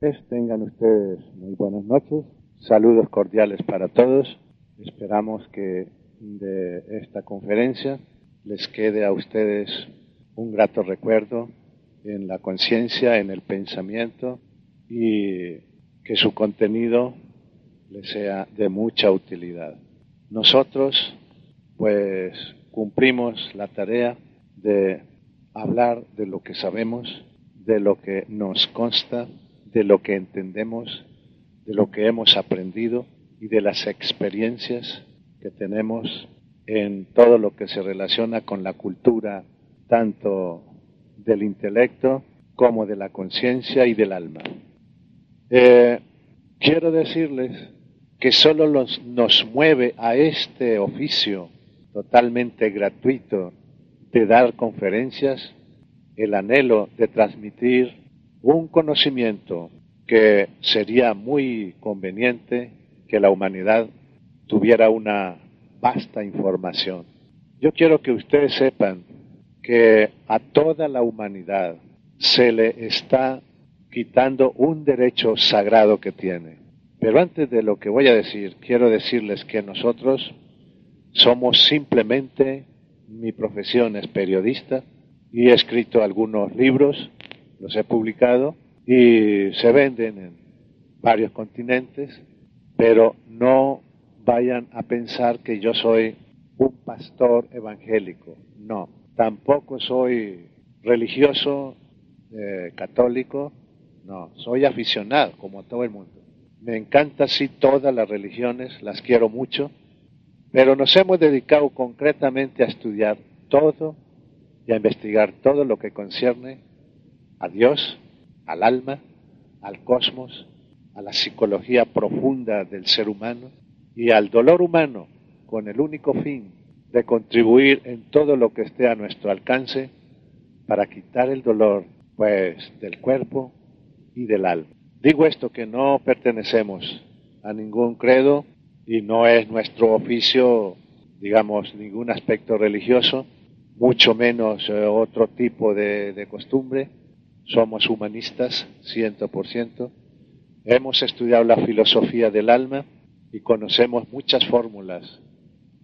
Tengan ustedes muy buenas noches. Saludos cordiales para todos. Esperamos que de esta conferencia les quede a ustedes un grato recuerdo en la conciencia, en el pensamiento y que su contenido les sea de mucha utilidad. Nosotros, pues, cumplimos la tarea de hablar de lo que sabemos, de lo que nos consta, de lo que entendemos, de lo que hemos aprendido y de las experiencias que tenemos en todo lo que se relaciona con la cultura, tanto del intelecto como de la conciencia y del alma. Eh, quiero decirles que solo nos mueve a este oficio totalmente gratuito de dar conferencias el anhelo de transmitir un conocimiento que sería muy conveniente que la humanidad tuviera una vasta información. Yo quiero que ustedes sepan que a toda la humanidad se le está quitando un derecho sagrado que tiene. Pero antes de lo que voy a decir, quiero decirles que nosotros somos simplemente, mi profesión es periodista y he escrito algunos libros, los he publicado y se venden en varios continentes, pero no vayan a pensar que yo soy un pastor evangélico. No, tampoco soy religioso eh, católico, no, soy aficionado como todo el mundo. Me encanta sí todas las religiones, las quiero mucho, pero nos hemos dedicado concretamente a estudiar todo y a investigar todo lo que concierne a Dios, al alma, al cosmos, a la psicología profunda del ser humano y al dolor humano con el único fin de contribuir en todo lo que esté a nuestro alcance para quitar el dolor pues del cuerpo y del alma. Digo esto que no pertenecemos a ningún credo y no es nuestro oficio, digamos, ningún aspecto religioso, mucho menos eh, otro tipo de, de costumbre. Somos humanistas, ciento por ciento. Hemos estudiado la filosofía del alma y conocemos muchas fórmulas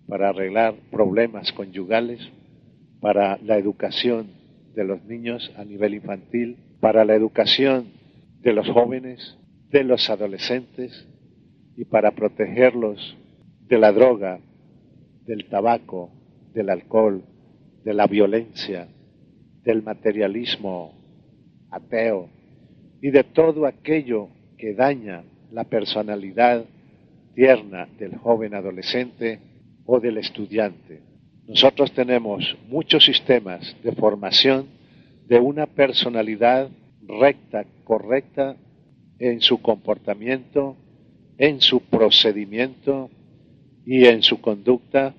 para arreglar problemas conyugales, para la educación de los niños a nivel infantil, para la educación de los jóvenes, de los adolescentes y para protegerlos de la droga, del tabaco, del alcohol, de la violencia, del materialismo y de todo aquello que daña la personalidad tierna del joven adolescente o del estudiante. Nosotros tenemos muchos sistemas de formación de una personalidad recta, correcta en su comportamiento, en su procedimiento y en su conducta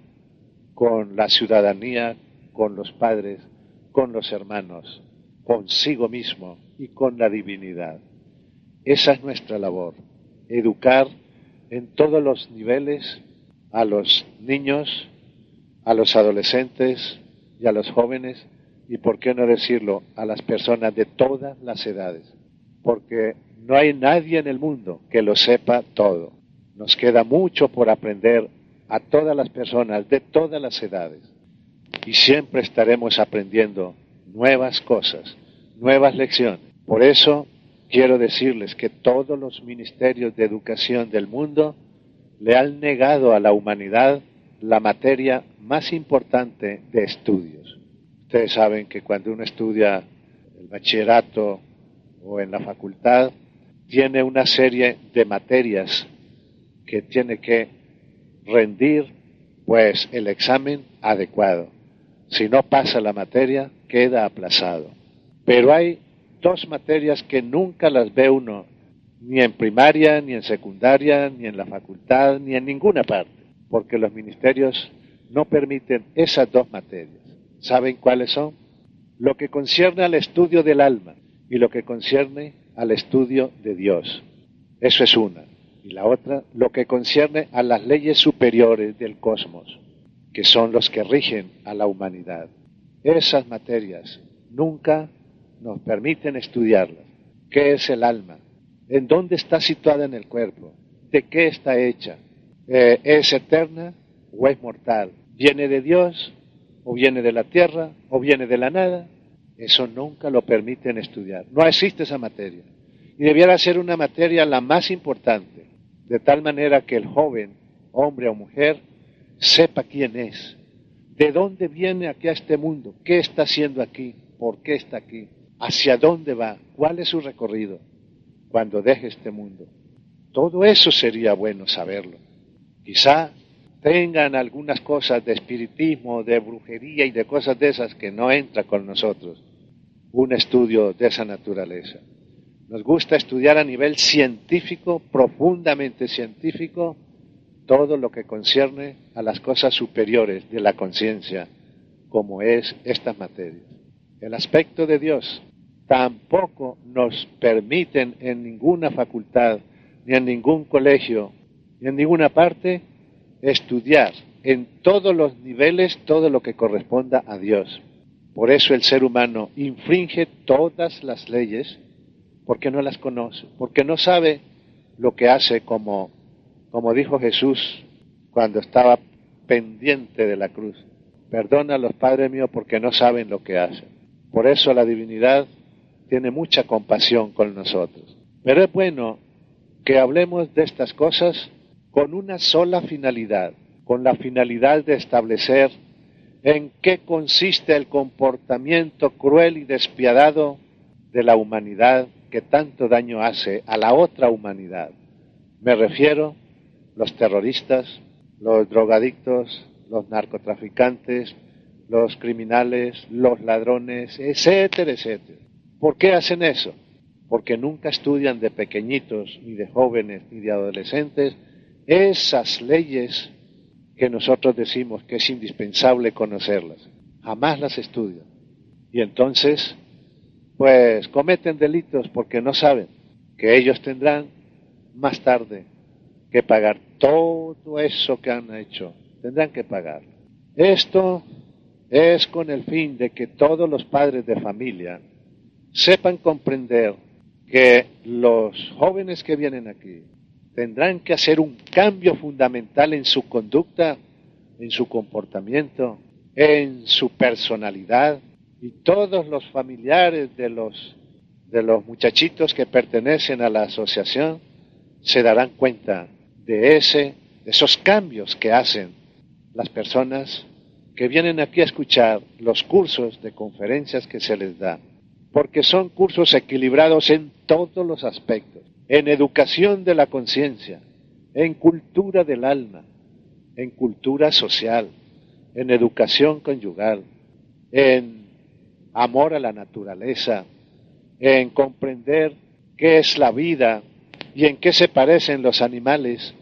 con la ciudadanía, con los padres, con los hermanos, consigo mismo y con la divinidad. Esa es nuestra labor, educar en todos los niveles a los niños, a los adolescentes y a los jóvenes y, por qué no decirlo, a las personas de todas las edades, porque no hay nadie en el mundo que lo sepa todo. Nos queda mucho por aprender a todas las personas de todas las edades y siempre estaremos aprendiendo nuevas cosas, nuevas lecciones. Por eso quiero decirles que todos los ministerios de educación del mundo le han negado a la humanidad la materia más importante de estudios. Ustedes saben que cuando uno estudia el bachillerato o en la facultad, tiene una serie de materias que tiene que rendir pues el examen adecuado. Si no pasa la materia, queda aplazado. Pero hay dos materias que nunca las ve uno, ni en primaria, ni en secundaria, ni en la facultad, ni en ninguna parte, porque los ministerios no permiten esas dos materias. ¿Saben cuáles son? Lo que concierne al estudio del alma y lo que concierne al estudio de Dios. Eso es una. Y la otra, lo que concierne a las leyes superiores del cosmos, que son los que rigen a la humanidad. Esas materias nunca nos permiten estudiarlas. ¿Qué es el alma? ¿En dónde está situada en el cuerpo? ¿De qué está hecha? Eh, ¿Es eterna o es mortal? ¿Viene de Dios o viene de la tierra o viene de la nada? Eso nunca lo permiten estudiar. No existe esa materia. Y debiera ser una materia la más importante, de tal manera que el joven, hombre o mujer, sepa quién es, de dónde viene aquí a este mundo, qué está haciendo aquí, por qué está aquí, hacia dónde va, cuál es su recorrido cuando deje este mundo. Todo eso sería bueno saberlo. Quizá tengan algunas cosas de espiritismo, de brujería y de cosas de esas que no entra con nosotros. Un estudio de esa naturaleza. Nos gusta estudiar a nivel científico, profundamente científico, todo lo que concierne a las cosas superiores de la conciencia, como es estas materias. El aspecto de Dios tampoco nos permiten en ninguna facultad, ni en ningún colegio, ni en ninguna parte, estudiar en todos los niveles todo lo que corresponda a Dios. Por eso el ser humano infringe todas las leyes porque no las conoce, porque no sabe lo que hace como como dijo Jesús cuando estaba pendiente de la cruz. Perdona a los padres míos porque no saben lo que hacen. Por eso la divinidad tiene mucha compasión con nosotros. Pero es bueno que hablemos de estas cosas con una sola finalidad, con la finalidad de establecer en qué consiste el comportamiento cruel y despiadado de la humanidad que tanto daño hace a la otra humanidad. Me refiero los terroristas, los drogadictos, los narcotraficantes, los criminales, los ladrones, etcétera, etcétera. ¿Por qué hacen eso? Porque nunca estudian de pequeñitos, ni de jóvenes, ni de adolescentes esas leyes que nosotros decimos que es indispensable conocerlas. Jamás las estudian. Y entonces, pues cometen delitos porque no saben que ellos tendrán más tarde que pagar todo eso que han hecho. Tendrán que pagar. Esto es con el fin de que todos los padres de familia sepan comprender que los jóvenes que vienen aquí tendrán que hacer un cambio fundamental en su conducta, en su comportamiento, en su personalidad y todos los familiares de los de los muchachitos que pertenecen a la asociación se darán cuenta de, ese, de esos cambios que hacen las personas que vienen aquí a escuchar los cursos de conferencias que se les da, porque son cursos equilibrados en todos los aspectos, en educación de la conciencia, en cultura del alma, en cultura social, en educación conyugal, en amor a la naturaleza, en comprender qué es la vida y en qué se parecen los animales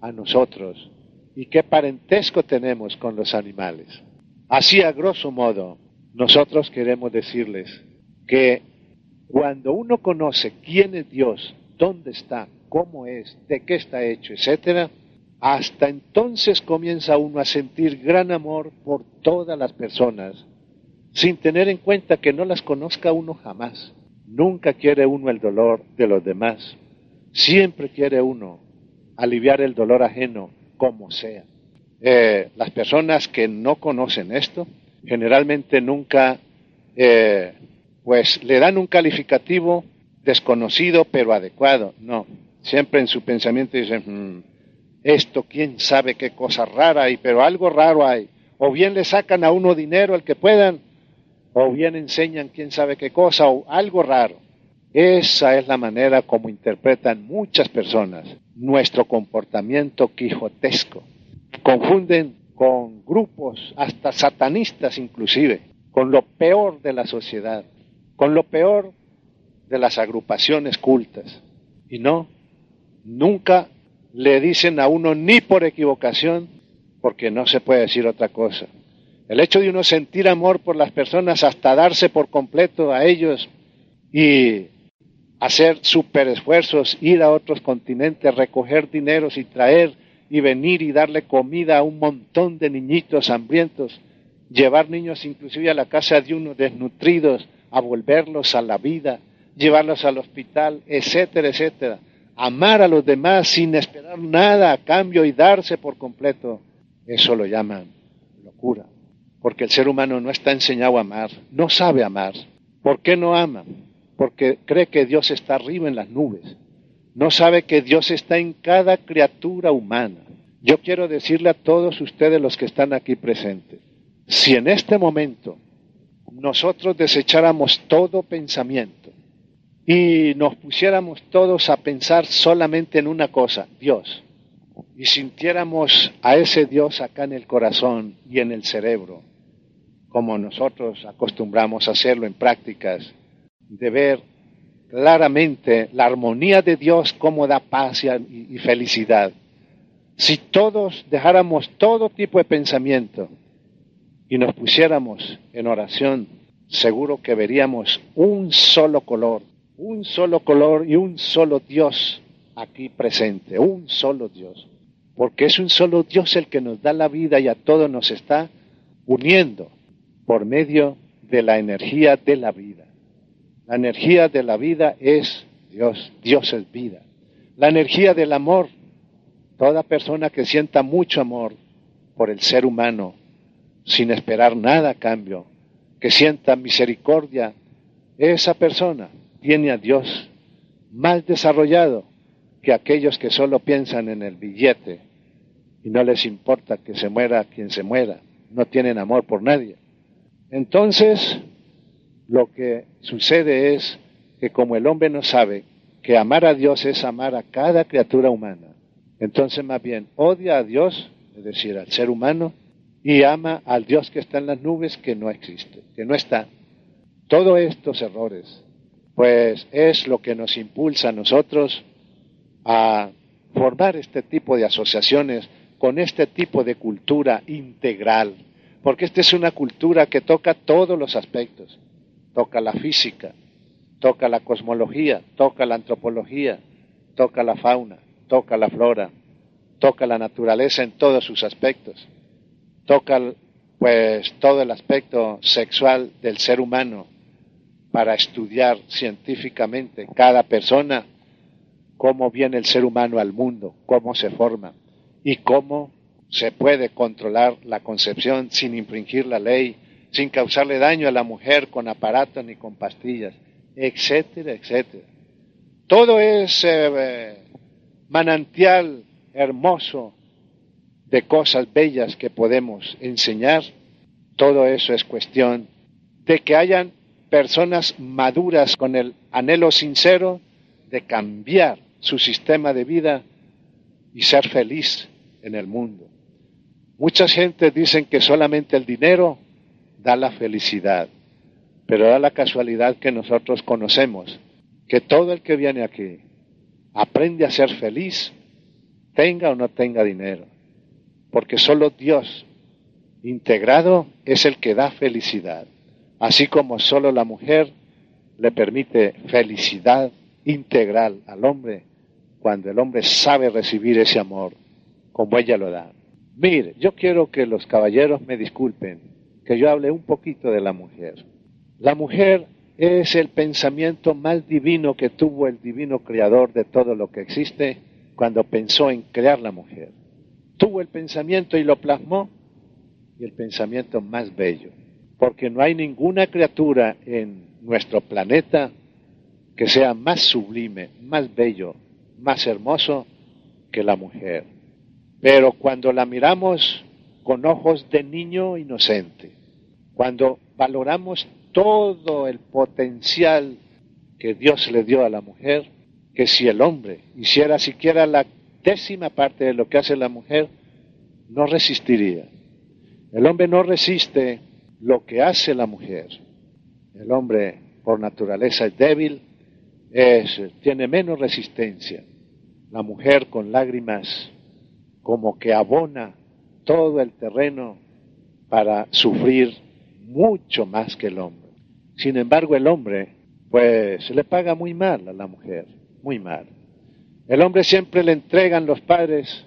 a nosotros y qué parentesco tenemos con los animales. Así a grosso modo, nosotros queremos decirles que cuando uno conoce quién es Dios, dónde está, cómo es, de qué está hecho, etcétera, hasta entonces comienza uno a sentir gran amor por todas las personas, sin tener en cuenta que no las conozca uno jamás. Nunca quiere uno el dolor de los demás. Siempre quiere uno aliviar el dolor ajeno como sea. Eh, las personas que no conocen esto generalmente nunca eh, pues le dan un calificativo desconocido pero adecuado. No, siempre en su pensamiento dicen, mm, esto quién sabe qué cosa rara hay, pero algo raro hay. O bien le sacan a uno dinero el que puedan, o bien enseñan quién sabe qué cosa, o algo raro. Esa es la manera como interpretan muchas personas nuestro comportamiento quijotesco. Confunden con grupos, hasta satanistas inclusive, con lo peor de la sociedad, con lo peor de las agrupaciones cultas. Y no, nunca le dicen a uno ni por equivocación, porque no se puede decir otra cosa. El hecho de uno sentir amor por las personas hasta darse por completo a ellos y hacer super esfuerzos, ir a otros continentes, recoger dineros y traer y venir y darle comida a un montón de niñitos hambrientos, llevar niños inclusive a la casa de unos desnutridos, a volverlos a la vida, llevarlos al hospital, etcétera, etcétera. Amar a los demás sin esperar nada a cambio y darse por completo, eso lo llaman locura. Porque el ser humano no está enseñado a amar, no sabe amar. ¿Por qué no ama? Porque cree que Dios está arriba en las nubes. No sabe que Dios está en cada criatura humana. Yo quiero decirle a todos ustedes los que están aquí presentes, si en este momento nosotros desecháramos todo pensamiento y nos pusiéramos todos a pensar solamente en una cosa, Dios, y sintiéramos a ese Dios acá en el corazón y en el cerebro, como nosotros acostumbramos a hacerlo en prácticas, de ver claramente la armonía de Dios como da paz y, felicidad. Si todos dejáramos todo tipo de pensamiento y nos pusiéramos en oración, seguro que veríamos un solo color, un solo color y un solo Dios aquí presente, un solo Dios. Porque es un solo Dios el que nos da la vida y a todos nos está uniendo por medio de la energía de la vida. La energía de la vida es Dios, Dios es vida. La energía del amor, toda persona que sienta mucho amor por el ser humano, sin esperar nada a cambio, que sienta misericordia, esa persona tiene a Dios más desarrollado que aquellos que solo piensan en el billete y no les importa que se muera quien se muera, no tienen amor por nadie. Entonces, lo que sucede es que como el hombre no sabe que amar a Dios es amar a cada criatura humana, entonces más bien odia a Dios, es decir, al ser humano, y ama al Dios que está en las nubes que no existe, que no está. Todos estos errores, pues es lo que nos impulsa a nosotros a formar este tipo de asociaciones con este tipo de cultura integral, porque esta es una cultura que toca todos los aspectos, toca la física, toca la cosmología, toca la antropología, toca la fauna, toca la flora, toca la naturaleza en todos sus aspectos, toca pues todo el aspecto sexual del ser humano para estudiar científicamente cada persona cómo viene el ser humano al mundo, cómo se forma y cómo se puede controlar la concepción sin infringir la ley sin causarle daño a la mujer con aparatos ni con pastillas, etcétera, etcétera. Todo es eh, manantial hermoso de cosas bellas que podemos enseñar. Todo eso es cuestión de que hayan personas maduras con el anhelo sincero de cambiar su sistema de vida y ser feliz en el mundo. Muchas gentes dicen que solamente el dinero da la felicidad, pero da la casualidad que nosotros conocemos que todo el que viene aquí aprende a ser feliz, tenga o no tenga dinero, porque solo Dios integrado es el que da felicidad, así como solo la mujer le permite felicidad integral al hombre cuando el hombre sabe recibir ese amor como ella lo da. Mire, yo quiero que los caballeros me disculpen que yo hable un poquito de la mujer. La mujer es el pensamiento más divino que tuvo el divino creador de todo lo que existe cuando pensó en crear la mujer. Tuvo el pensamiento y lo plasmó y el pensamiento más bello, porque no hay ninguna criatura en nuestro planeta que sea más sublime, más bello, más hermoso que la mujer. Pero cuando la miramos con ojos de niño inocente. Cuando valoramos todo el potencial que Dios le dio a la mujer, que si el hombre hiciera siquiera la décima parte de lo que hace la mujer, no resistiría. El hombre no resiste lo que hace la mujer. El hombre por naturaleza es débil, es, tiene menos resistencia. La mujer con lágrimas como que abona todo el terreno para sufrir mucho más que el hombre. Sin embargo, el hombre, pues, se le paga muy mal a la mujer, muy mal. El hombre siempre le entregan los padres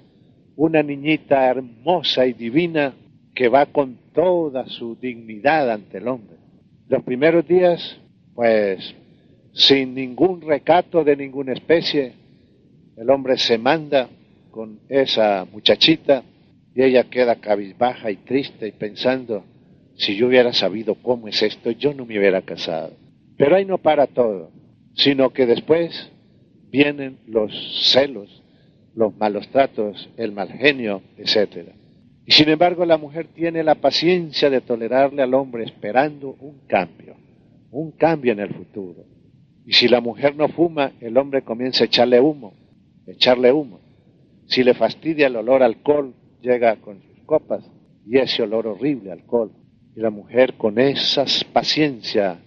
una niñita hermosa y divina que va con toda su dignidad ante el hombre. Los primeros días, pues, sin ningún recato de ninguna especie, el hombre se manda con esa muchachita y ella queda cabizbaja y triste y pensando, si yo hubiera sabido cómo es esto, yo no me hubiera casado. Pero ahí no para todo, sino que después vienen los celos, los malos tratos, el mal genio, etc. Y sin embargo la mujer tiene la paciencia de tolerarle al hombre esperando un cambio, un cambio en el futuro. Y si la mujer no fuma, el hombre comienza a echarle humo, echarle humo. Si le fastidia el olor alcohol, llega con sus copas y ese olor horrible alcohol. Y la mujer con esa paciencia,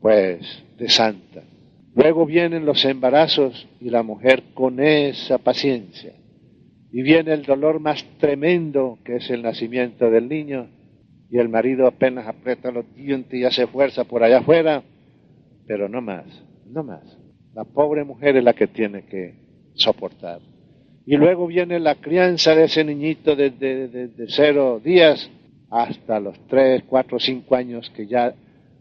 pues, de santa. Luego vienen los embarazos y la mujer con esa paciencia. Y viene el dolor más tremendo que es el nacimiento del niño y el marido apenas aprieta los dientes y hace fuerza por allá afuera, pero no más, no más. La pobre mujer es la que tiene que soportar. Y luego viene la crianza de ese niñito desde de, de, cero días hasta los tres, cuatro, cinco años que ya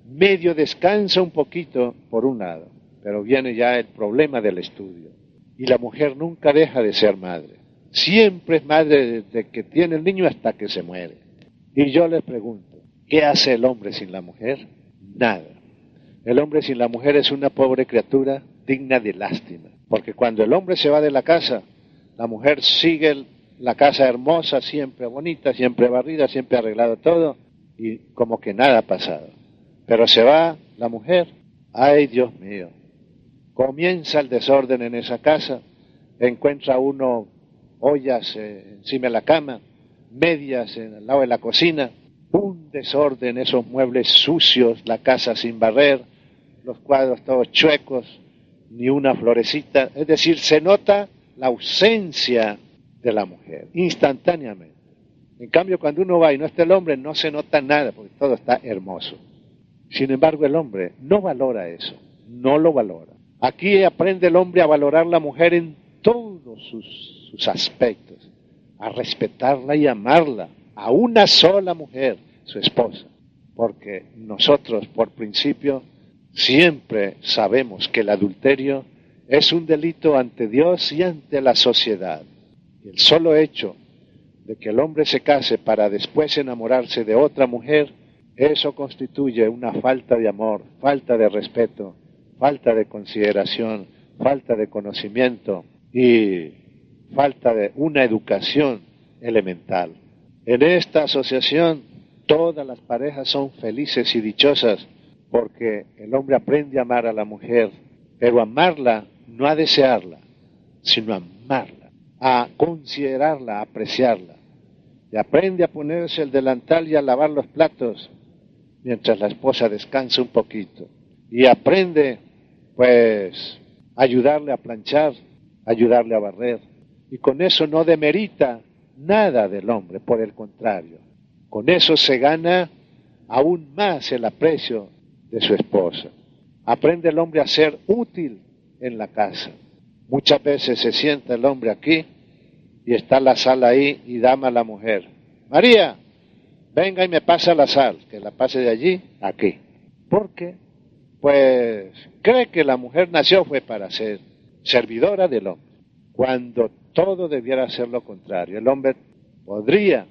medio descansa un poquito por un lado pero viene ya el problema del estudio. Y la mujer nunca deja de ser madre. Siempre es madre desde que tiene el niño hasta que se muere. Y yo les pregunto, ¿qué hace el hombre sin la mujer? Nada. El hombre sin la mujer es una pobre criatura digna de lástima. Porque cuando el hombre se va de la casa, la mujer sigue la casa hermosa, siempre bonita, siempre barrida, siempre arreglado todo, y como que nada ha pasado. Pero se va la mujer, ay Dios mío, Comienza el desorden en esa casa, encuentra uno ollas eh, encima de la cama, medias en el lado de la cocina, un desorden, esos muebles sucios, la casa sin barrer, los cuadros todos chuecos, ni una florecita. Es decir, se nota la ausencia de la mujer instantáneamente. En cambio, cuando uno va y no está el hombre, no se nota nada, porque todo está hermoso. Sin embargo, el hombre no valora eso, no lo valora. Aquí aprende el hombre a valorar la mujer en todos sus, sus aspectos, a respetarla y amarla, a una sola mujer, su esposa, porque nosotros por principio siempre sabemos que el adulterio es un delito ante Dios y ante la sociedad. El solo hecho de que el hombre se case para después enamorarse de otra mujer, eso constituye una falta de amor, falta de respeto falta de consideración, falta de conocimiento y falta de una educación elemental. En esta asociación todas las parejas son felices y dichosas porque el hombre aprende a amar a la mujer, pero amarla no a desearla, sino a amarla, a considerarla, a apreciarla. Y aprende a ponerse el delantal y a lavar los platos mientras la esposa descansa un poquito. Y aprende pues ayudarle a planchar, ayudarle a barrer. Y con eso no demerita nada del hombre, por el contrario. Con eso se gana aún más el aprecio de su esposa. Aprende el hombre a ser útil en la casa. Muchas veces se sienta el hombre aquí y está la sal ahí y dama a la mujer. María, venga y me pasa la sal, que la pase de allí aquí. ¿Por qué? pues cree que la mujer nació fue para ser servidora del hombre, cuando todo debiera ser lo contrario. El hombre podría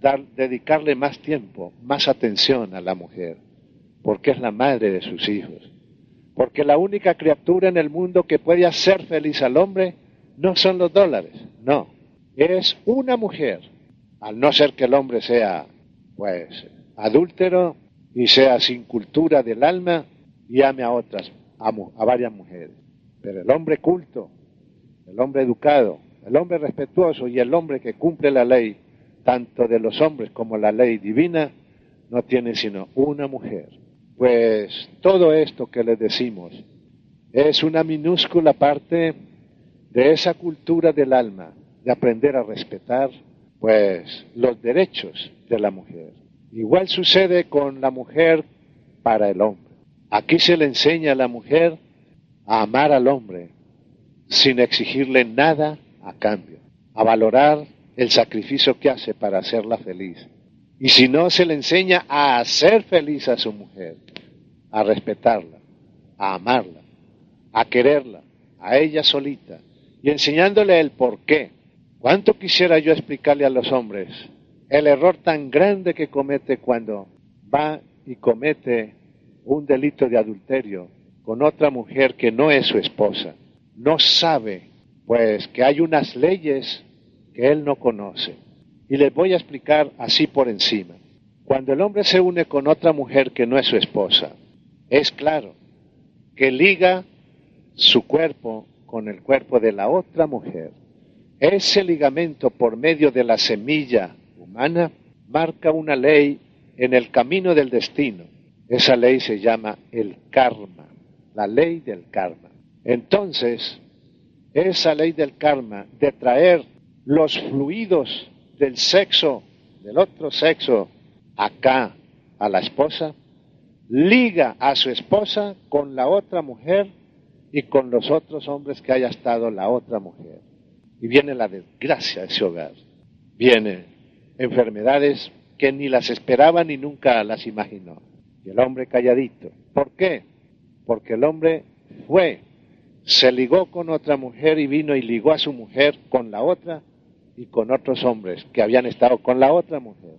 dar, dedicarle más tiempo, más atención a la mujer, porque es la madre de sus hijos. Porque la única criatura en el mundo que puede hacer feliz al hombre no son los dólares, no, es una mujer. Al no ser que el hombre sea, pues, adúltero y sea sin cultura del alma, y ame a otras, amo a varias mujeres. Pero el hombre culto, el hombre educado, el hombre respetuoso y el hombre que cumple la ley, tanto de los hombres como la ley divina, no tiene sino una mujer. Pues todo esto que les decimos es una minúscula parte de esa cultura del alma, de aprender a respetar, pues, los derechos de la mujer. Igual sucede con la mujer para el hombre. Aquí se le enseña a la mujer a amar al hombre sin exigirle nada a cambio, a valorar el sacrificio que hace para hacerla feliz. Y si no, se le enseña a hacer feliz a su mujer, a respetarla, a amarla, a quererla, a ella solita, y enseñándole el por qué. ¿Cuánto quisiera yo explicarle a los hombres el error tan grande que comete cuando va y comete un delito de adulterio con otra mujer que no es su esposa? No sabe, pues, que hay unas leyes que él no conoce. Y les voy a explicar así por encima. Cuando el hombre se une con otra mujer que no es su esposa, es claro que liga su cuerpo con el cuerpo de la otra mujer. Ese ligamento por medio de la semilla humana marca una ley en el camino del destino. Esa ley se llama el karma, la ley del karma. Entonces, esa ley del karma de traer los fluidos del sexo, del otro sexo, acá a la esposa, liga a su esposa con la otra mujer y con los otros hombres que haya estado la otra mujer. Y viene la desgracia de ese hogar. Vienen enfermedades que ni las esperaba ni nunca las imaginó. Y el hombre calladito. ¿Por qué? Porque el hombre fue, se ligó con otra mujer y vino y ligó a su mujer con la otra y con otros hombres que habían estado con la otra mujer.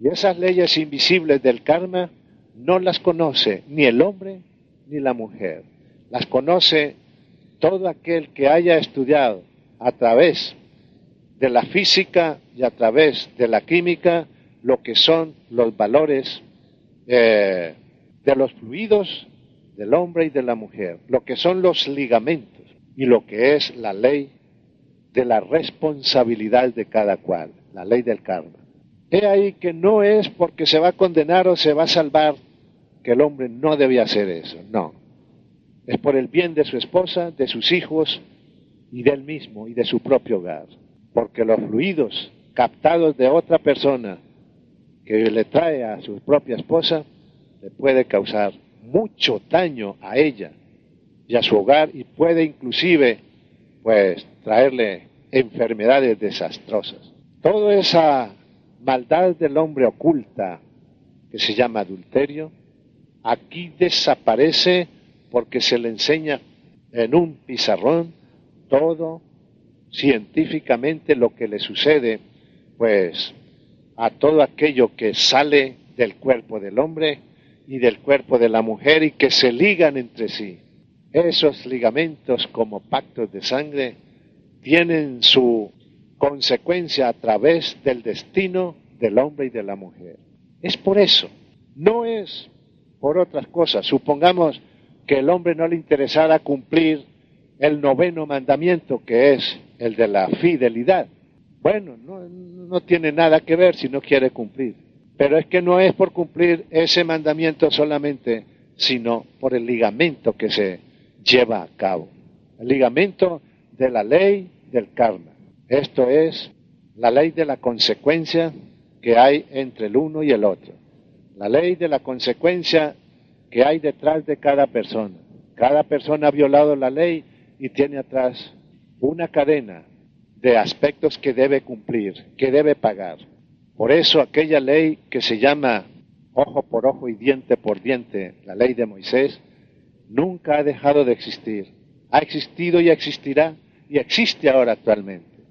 Y esas leyes invisibles del karma no las conoce ni el hombre ni la mujer. Las conoce todo aquel que haya estudiado a través de la física y a través de la química lo que son los valores eh, de los fluidos del hombre y de la mujer, lo que son los ligamentos y lo que es la ley de la responsabilidad de cada cual, la ley del karma. He ahí que no es porque se va a condenar o se va a salvar que el hombre no debe hacer eso, no. Es por el bien de su esposa, de sus hijos y de él mismo y de su propio hogar. Porque los fluidos captados de otra persona que le trae a su propia esposa le puede causar mucho daño a ella y a su hogar y puede inclusive pues traerle enfermedades desastrosas. Toda esa maldad del hombre oculta que se llama adulterio, aquí desaparece porque se le enseña en un pizarrón todo científicamente lo que le sucede pues a todo aquello que sale del cuerpo del hombre y del cuerpo de la mujer y que se ligan entre sí. Esos ligamentos como pactos de sangre tienen su consecuencia a través del destino del hombre y de la mujer. Es por eso, no es por otras cosas. Supongamos que el hombre no le interesara cumplir el noveno mandamiento, que es el de la fidelidad. Bueno, no, no tiene nada que ver si no quiere cumplir. Pero es que no es por cumplir ese mandamiento solamente, sino por el ligamento que se lleva a cabo. El ligamento de la ley del karma. Esto es la ley de la consecuencia que hay entre el uno y el otro. La ley de la consecuencia que hay detrás de cada persona. Cada persona ha violado la ley y tiene atrás una cadena de aspectos que debe cumplir, que debe pagar. Por eso aquella ley que se llama ojo por ojo y diente por diente, la ley de Moisés, nunca ha dejado de existir. Ha existido y existirá y existe ahora actualmente.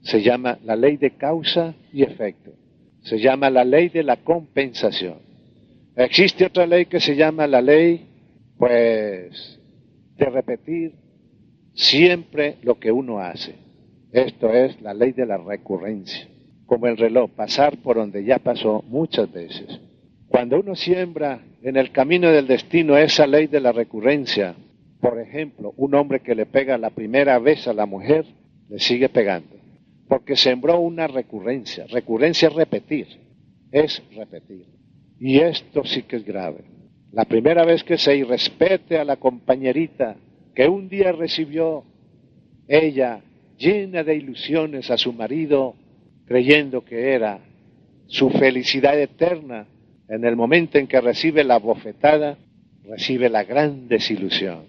Se llama la ley de causa y efecto. Se llama la ley de la compensación. Existe otra ley que se llama la ley, pues, de repetir siempre lo que uno hace. Esto es la ley de la recurrencia. Como el reloj, pasar por donde ya pasó muchas veces. Cuando uno siembra en el camino del destino esa ley de la recurrencia, por ejemplo, un hombre que le pega la primera vez a la mujer, le sigue pegando. Porque sembró una recurrencia. Recurrencia es repetir. Es repetir. Y esto sí que es grave. La primera vez que se irrespete a la compañerita que un día recibió ella llena de ilusiones a su marido, creyendo que era su felicidad eterna, en el momento en que recibe la bofetada, recibe la gran desilusión.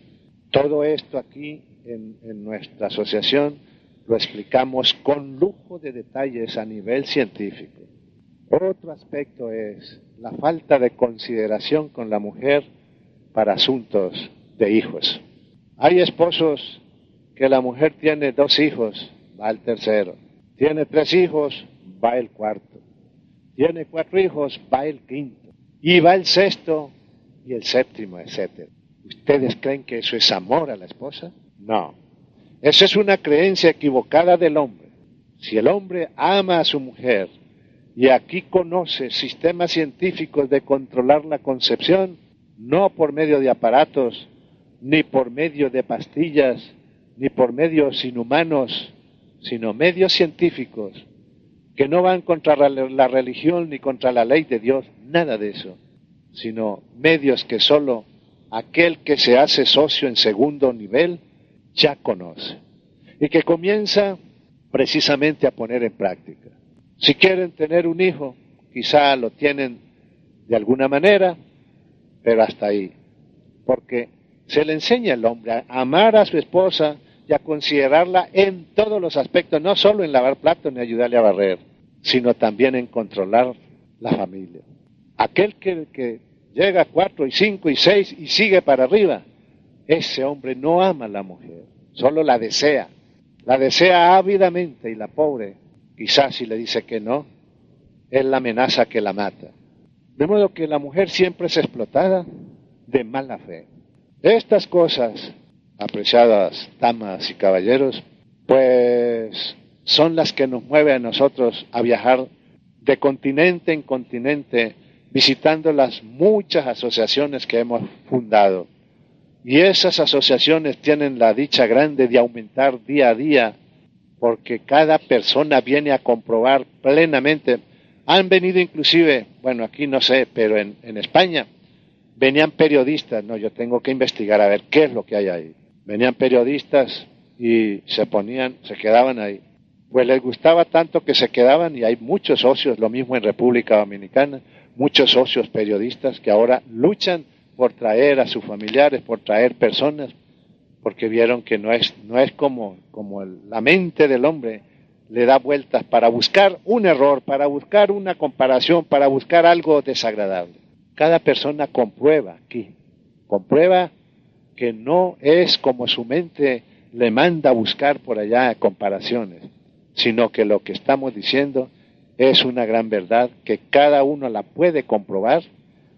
Todo esto aquí en, nuestra asociación lo explicamos con lujo de detalles a nivel científico. Otro aspecto es la falta de consideración con la mujer para asuntos de hijos. Hay esposos que la mujer tiene dos hijos, va el tercero. Tiene tres hijos, va el cuarto. Tiene cuatro hijos, va el quinto. Y va el sexto y el séptimo, etc. ¿Ustedes creen que eso es amor a la esposa? No. Esa es una creencia equivocada del hombre. Si el hombre ama a su mujer y aquí conoce sistemas científicos de controlar la concepción, no por medio de aparatos, ni por medio de pastillas, ni por medios inhumanos, sino medios científicos que no van contra la religión ni contra la ley de Dios, nada de eso, sino medios que solo aquel que se hace socio en segundo nivel ya conoce y que comienza precisamente a poner en práctica. Si quieren tener un hijo, quizá lo tienen de alguna manera, pero hasta ahí, porque se le enseña al hombre a amar a su esposa y a considerarla en todos los aspectos, no solo en lavar platos ni ayudarle a barrer, sino también en controlar la familia. Aquel que, que llega a cuatro y cinco y seis y sigue para arriba, ese hombre no ama a la mujer, solo la desea. La desea ávidamente y la pobre, quizás si le dice que no, es la amenaza que la mata. De modo que la mujer siempre es explotada de mala fe. Estas cosas, apreciadas damas y caballeros, pues son las que nos mueven a nosotros a viajar de continente en continente, visitando las muchas asociaciones que hemos fundado. Y esas asociaciones tienen la dicha grande de aumentar día a día, porque cada persona viene a comprobar plenamente. Han venido inclusive, bueno, aquí no sé, pero en, España, venían periodistas, no, yo tengo que investigar a ver qué es lo que hay ahí. Venían periodistas y se ponían, se quedaban ahí. Pues les gustaba tanto que se quedaban y hay muchos socios, lo mismo en República Dominicana, muchos socios periodistas que ahora luchan por traer a sus familiares, por traer personas, porque vieron que no es, no es como, como la mente del hombre le da vueltas para buscar un error, para buscar una comparación, para buscar algo desagradable. Cada persona comprueba aquí, comprueba que no es como su mente le manda a buscar por allá comparaciones, sino que lo que estamos diciendo es una gran verdad que cada uno la puede comprobar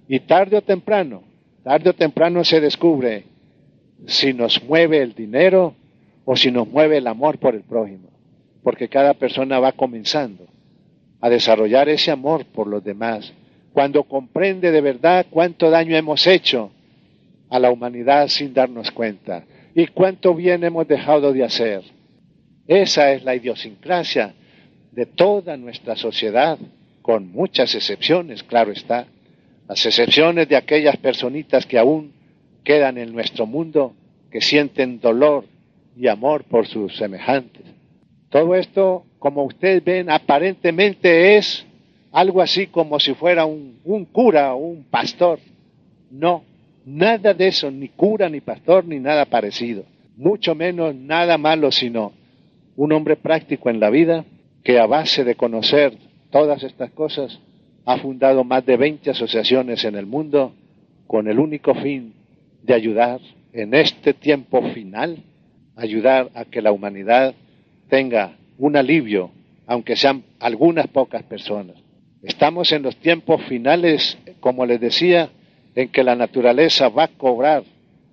y tarde o temprano, tarde o temprano se descubre si nos mueve el dinero o si nos mueve el amor por el prójimo, porque cada persona va comenzando a desarrollar ese amor por los demás cuando comprende de verdad cuánto daño hemos hecho a la humanidad sin darnos cuenta y cuánto bien hemos dejado de hacer. Esa es la idiosincrasia de toda nuestra sociedad, con muchas excepciones, claro está, las excepciones de aquellas personitas que aún quedan en nuestro mundo, que sienten dolor y amor por sus semejantes. Todo esto, como ustedes ven, aparentemente es algo así como si fuera un, cura o un pastor. No, nada de eso, ni cura, ni pastor, ni nada parecido. Mucho menos nada malo, sino un hombre práctico en la vida que a base de conocer todas estas cosas ha fundado más de 20 asociaciones en el mundo con el único fin de ayudar en este tiempo final, ayudar a que la humanidad tenga un alivio, aunque sean algunas pocas personas. Estamos en los tiempos finales, como les decía, en que la naturaleza va a cobrar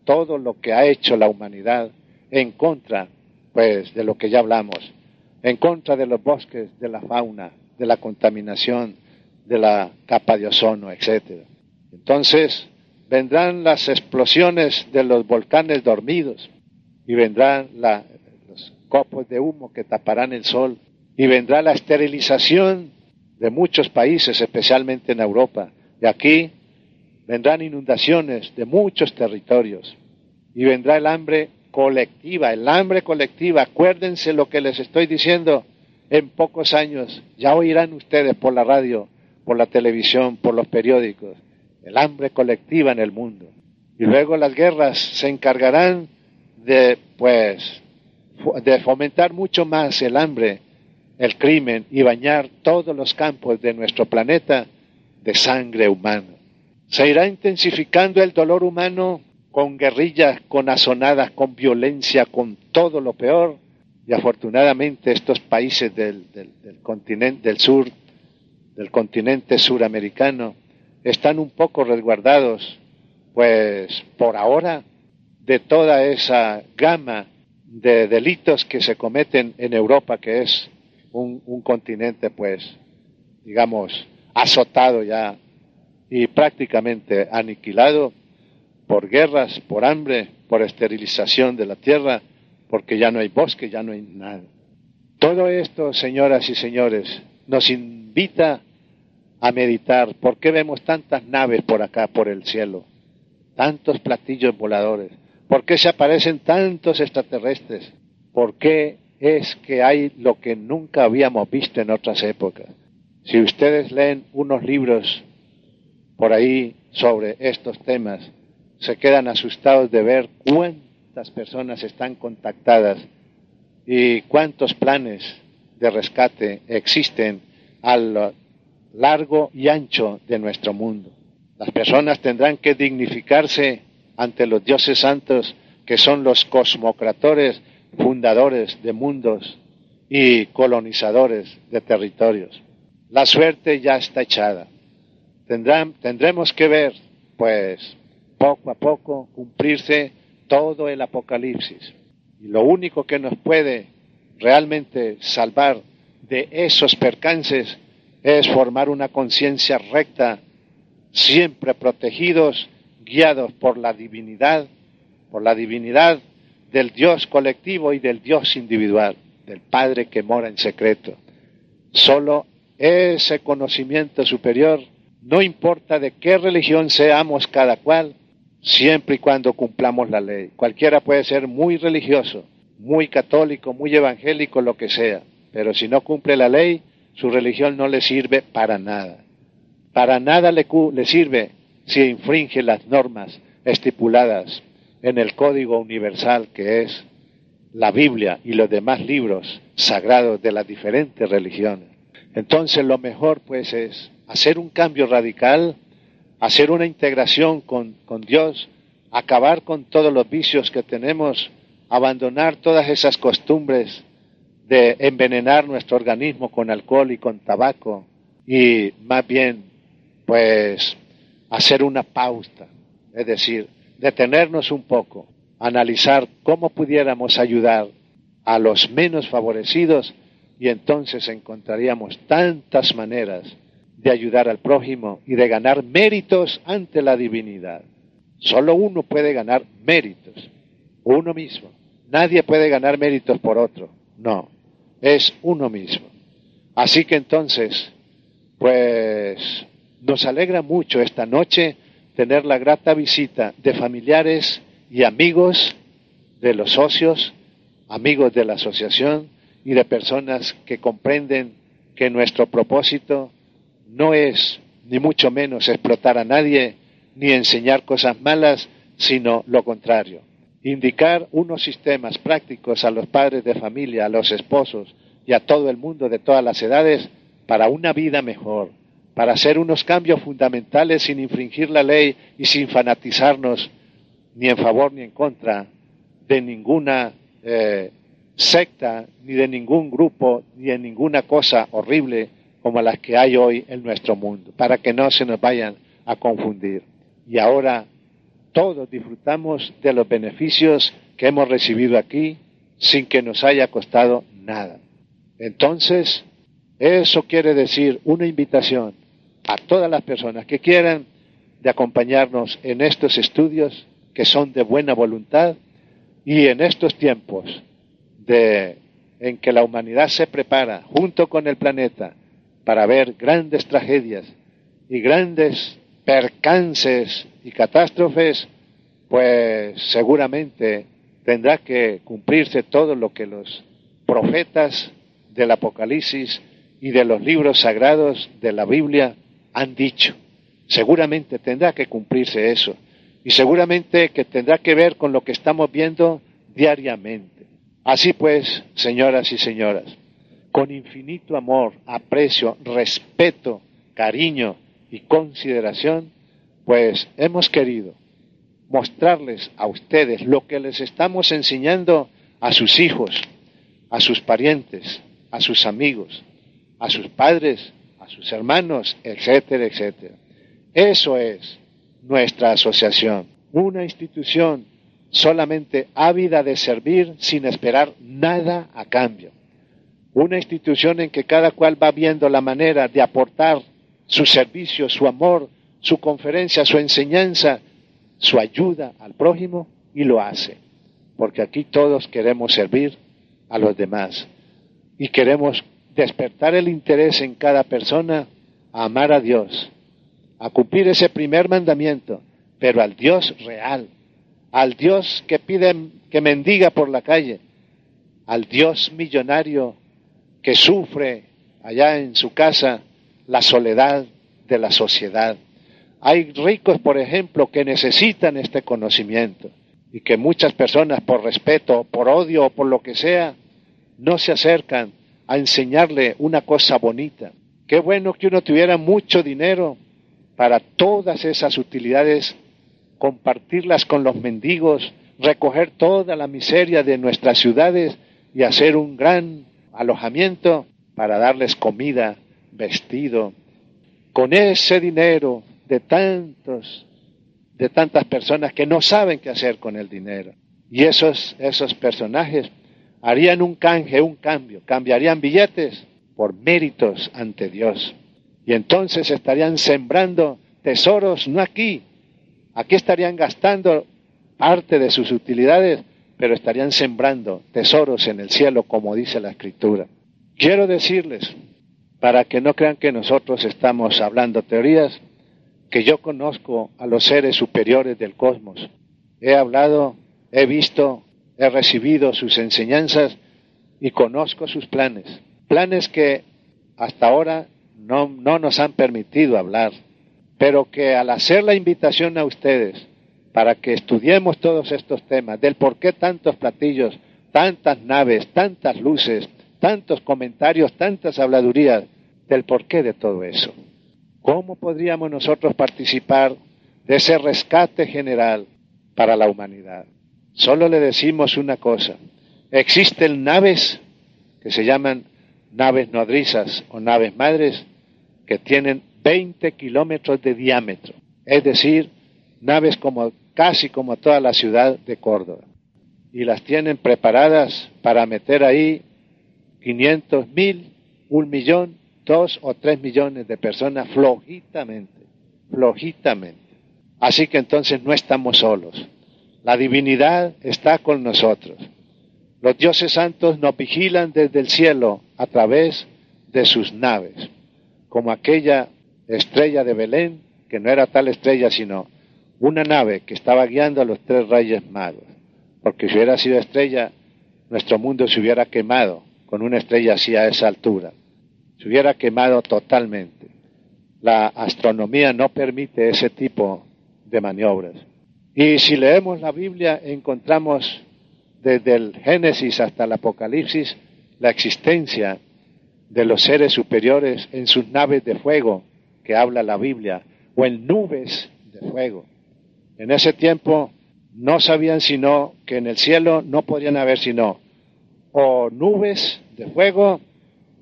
todo lo que ha hecho la humanidad en contra, pues, de lo que ya hablamos, en contra de los bosques, de la fauna, de la contaminación, de la capa de ozono, etcétera. Entonces, vendrán las explosiones de los volcanes dormidos y vendrán los copos de humo que taparán el sol y vendrá la esterilización de muchos países, especialmente en Europa. De aquí vendrán inundaciones de muchos territorios y vendrá el hambre colectiva, el hambre colectiva. Acuérdense lo que les estoy diciendo en pocos años. Ya oirán ustedes por la radio, por la televisión, por los periódicos, el hambre colectiva en el mundo. Y luego las guerras se encargarán de, pues, de fomentar mucho más el hambre el crimen y bañar todos los campos de nuestro planeta de sangre humana. Se irá intensificando el dolor humano con guerrillas, con asonadas, con violencia, con todo lo peor. Y afortunadamente estos países del, continente del sur, del continente suramericano, están un poco resguardados, pues por ahora, de toda esa gama de delitos que se cometen en Europa, que es un, continente, pues, digamos, azotado ya y prácticamente aniquilado por guerras, por hambre, por esterilización de la tierra, porque ya no hay bosque, ya no hay nada. Todo esto, señoras y señores, nos invita a meditar. ¿Por qué vemos tantas naves por acá, por el cielo? Tantos platillos voladores. ¿Por qué se aparecen tantos extraterrestres? ¿Por qué es que hay lo que nunca habíamos visto en otras épocas? Si ustedes leen unos libros por ahí sobre estos temas, se quedan asustados de ver cuántas personas están contactadas y cuántos planes de rescate existen a lo largo y ancho de nuestro mundo. Las personas tendrán que dignificarse ante los dioses santos que son los cosmocratores, fundadores de mundos y colonizadores de territorios. La suerte ya está echada. tendremos que ver, pues, poco a poco cumplirse todo el Apocalipsis. Y lo único que nos puede realmente salvar de esos percances es formar una conciencia recta, siempre protegidos, guiados por la divinidad, por la divinidad del Dios colectivo y del Dios individual, del Padre que mora en secreto. Solo ese conocimiento superior, no importa de qué religión seamos cada cual, siempre y cuando cumplamos la ley. Cualquiera puede ser muy religioso, muy católico, muy evangélico, lo que sea, pero si no cumple la ley, su religión no le sirve para nada. Para nada le, sirve si infringe las normas estipuladas en el Código Universal que es la Biblia y los demás libros sagrados de las diferentes religiones. Entonces lo mejor pues es hacer un cambio radical hacer una integración con, Dios, acabar con todos los vicios que tenemos, abandonar todas esas costumbres de envenenar nuestro organismo con alcohol y con tabaco y más bien pues hacer una pausa, es decir, detenernos un poco, analizar cómo pudiéramos ayudar a los menos favorecidos y entonces encontraríamos tantas maneras de ayudar al prójimo y de ganar méritos ante la divinidad. Solo uno puede ganar méritos, uno mismo. Nadie puede ganar méritos por otro, no, es uno mismo. Así que entonces, pues nos alegra mucho esta noche tener la grata visita de familiares y amigos de los socios, amigos de la asociación y de personas que comprenden que nuestro propósito no es ni mucho menos explotar a nadie ni enseñar cosas malas, sino lo contrario. Indicar unos sistemas prácticos a los padres de familia, a los esposos y a todo el mundo de todas las edades para una vida mejor, para hacer unos cambios fundamentales sin infringir la ley y sin fanatizarnos ni en favor ni en contra de ninguna eh, secta, ni de ningún grupo, ni de ninguna cosa horrible como las que hay hoy en nuestro mundo, para que no se nos vayan a confundir. Y ahora todos disfrutamos de los beneficios que hemos recibido aquí sin que nos haya costado nada. Entonces, eso quiere decir una invitación a todas las personas que quieran de acompañarnos en estos estudios que son de buena voluntad y en estos tiempos de, en que la humanidad se prepara junto con el planeta para ver grandes tragedias y grandes percances y catástrofes, pues seguramente tendrá que cumplirse todo lo que los profetas del Apocalipsis y de los libros sagrados de la Biblia han dicho. Seguramente tendrá que cumplirse eso. Y seguramente que tendrá que ver con lo que estamos viendo diariamente. Así pues, señoras y señoras, con infinito amor, aprecio, respeto, cariño y consideración, pues hemos querido mostrarles a ustedes lo que les estamos enseñando a sus hijos, a sus parientes, a sus amigos, a sus padres, a sus hermanos, etcétera, etcétera. Eso es nuestra asociación, una institución solamente ávida de servir sin esperar nada a cambio. Una institución en que cada cual va viendo la manera de aportar su servicio, su amor, su conferencia, su enseñanza, su ayuda al prójimo y lo hace. Porque aquí todos queremos servir a los demás y queremos despertar el interés en cada persona a amar a Dios, a cumplir ese primer mandamiento, pero al Dios real, al Dios que pide, que mendiga por la calle, al Dios millonario que sufre allá en su casa la soledad de la sociedad. Hay ricos, por ejemplo, que necesitan este conocimiento y que muchas personas por respeto, por odio o por lo que sea, no se acercan a enseñarle una cosa bonita. Qué bueno que uno tuviera mucho dinero para todas esas utilidades compartirlas con los mendigos, recoger toda la miseria de nuestras ciudades y hacer un gran alojamiento para darles comida, vestido. Con ese dinero de tantos, de tantas personas que no saben qué hacer con el dinero. Y esos, esos personajes harían un canje, un cambio, cambiarían billetes por méritos ante Dios. Y entonces estarían sembrando tesoros no aquí, Aquí estarían gastando parte de sus utilidades, pero estarían sembrando tesoros en el cielo, como dice la Escritura. Quiero decirles, para que no crean que nosotros estamos hablando teorías, que yo conozco a los seres superiores del cosmos. He hablado, he visto, he recibido sus enseñanzas y conozco sus planes. Planes que hasta ahora no, no nos han permitido hablar pero que al hacer la invitación a ustedes para que estudiemos todos estos temas, del por qué tantos platillos, tantas naves, tantas luces, tantos comentarios, tantas habladurías, del porqué de todo eso. ¿Cómo podríamos nosotros participar de ese rescate general para la humanidad? Solo le decimos una cosa. Existen naves que se llaman naves nodrizas o naves madres que tienen 20 kilómetros de diámetro, es decir, naves como casi como toda la ciudad de Córdoba. Y las tienen preparadas para meter ahí 500 mil, un millón, dos o tres millones de personas flojitamente, flojitamente. Así que entonces no estamos solos. La divinidad está con nosotros. Los dioses santos nos vigilan desde el cielo a través de sus naves, como aquella estrella de Belén, que no era tal estrella, sino una nave que estaba guiando a los tres reyes magos. Porque si hubiera sido estrella, nuestro mundo se hubiera quemado con una estrella así a esa altura. Se hubiera quemado totalmente. La astronomía no permite ese tipo de maniobras. Y si leemos la Biblia, encontramos desde el Génesis hasta el Apocalipsis la existencia de los seres superiores en sus naves de fuego que habla la Biblia, o en nubes de fuego. En ese tiempo no sabían sino que en el cielo no podían haber sino o nubes de fuego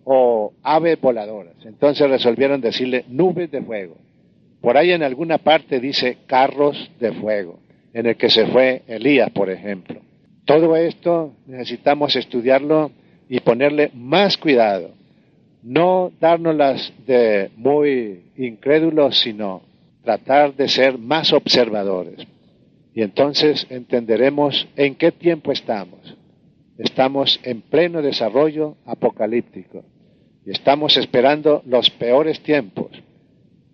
o aves voladoras. Entonces resolvieron decirle nubes de fuego. Por ahí en alguna parte dice carros de fuego, en el que se fue Elías, por ejemplo. Todo esto necesitamos estudiarlo y ponerle más cuidado no dárnoslas de muy incrédulos, sino tratar de ser más observadores. Y entonces entenderemos en qué tiempo estamos. Estamos en pleno desarrollo apocalíptico y estamos esperando los peores tiempos.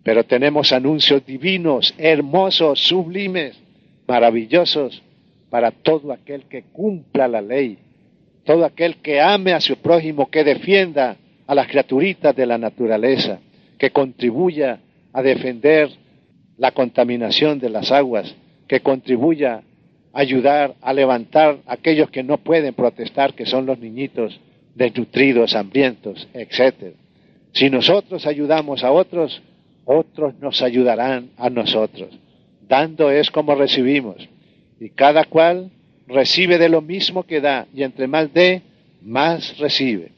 Pero tenemos anuncios divinos, hermosos, sublimes, maravillosos para todo aquel que cumpla la ley, todo aquel que ame a su prójimo, que defienda a las criaturitas de la naturaleza, que contribuya a defender la contaminación de las aguas, que contribuya a ayudar a levantar a aquellos que no pueden protestar, que son los niñitos desnutridos, hambrientos, etc. Si nosotros ayudamos a otros, otros nos ayudarán a nosotros. Dando es como recibimos. Y cada cual recibe de lo mismo que da. Y entre más dé, más recibe.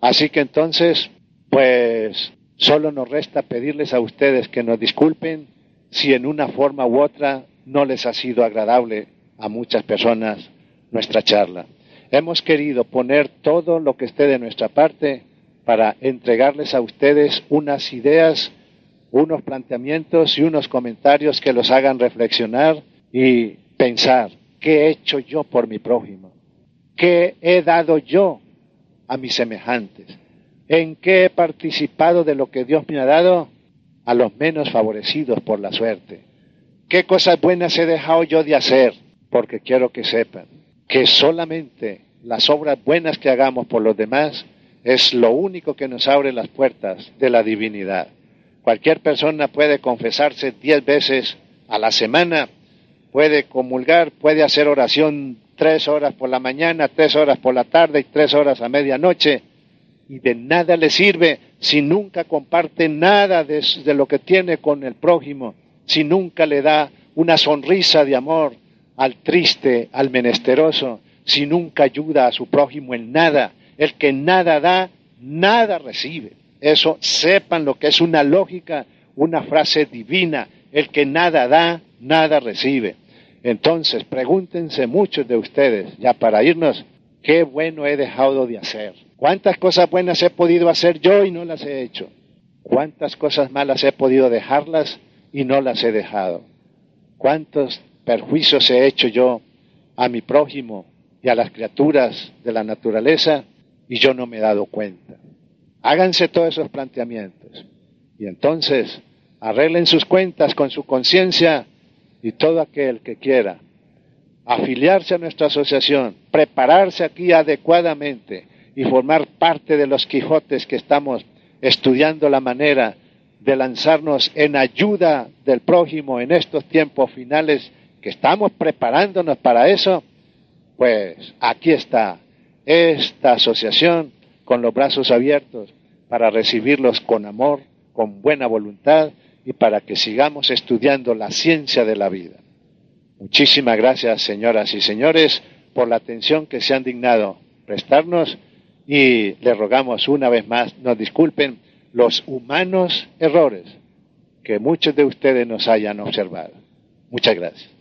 Así que entonces, pues solo nos resta pedirles a ustedes que nos disculpen si en una forma u otra no les ha sido agradable a muchas personas nuestra charla. Hemos querido poner todo lo que esté de nuestra parte para entregarles a ustedes unas ideas, unos planteamientos y unos comentarios que los hagan reflexionar y pensar, ¿qué he hecho yo por mi prójimo? ¿Qué he dado yo a mis semejantes? ¿En qué he participado de lo que Dios me ha dado a los menos favorecidos por la suerte? ¿Qué cosas buenas he dejado yo de hacer? Porque quiero que sepan que solamente las obras buenas que hagamos por los demás es lo único que nos abre las puertas de la divinidad. Cualquier persona puede confesarse diez veces a la semana, puede comulgar, puede hacer oración tres horas por la mañana, tres horas por la tarde y tres horas a medianoche, y de nada le sirve si nunca comparte nada de, de lo que tiene con el prójimo, si nunca le da una sonrisa de amor al triste, al menesteroso, si nunca ayuda a su prójimo en nada. El que nada da, nada recibe. Eso sepan lo que es una lógica, una frase divina. El que nada da, nada recibe. Entonces, pregúntense muchos de ustedes, ya para irnos, qué bueno he dejado de hacer. ¿Cuántas cosas buenas he podido hacer yo y no las he hecho? ¿Cuántas cosas malas he podido dejarlas y no las he dejado? ¿Cuántos perjuicios he hecho yo a mi prójimo y a las criaturas de la naturaleza y yo no me he dado cuenta. Háganse todos esos planteamientos y entonces arreglen sus cuentas con su conciencia y todo aquel que quiera afiliarse a nuestra asociación, prepararse aquí adecuadamente y formar parte de los Quijotes que estamos estudiando la manera de lanzarnos en ayuda del prójimo en estos tiempos finales que estamos preparándonos para eso, pues aquí está esta asociación con los brazos abiertos para recibirlos con amor, con buena voluntad y para que sigamos estudiando la ciencia de la vida. Muchísimas gracias, señoras y señores, por la atención que se han dignado prestarnos y le rogamos una vez más, nos disculpen los humanos errores que muchos de ustedes nos hayan observado. Muchas gracias.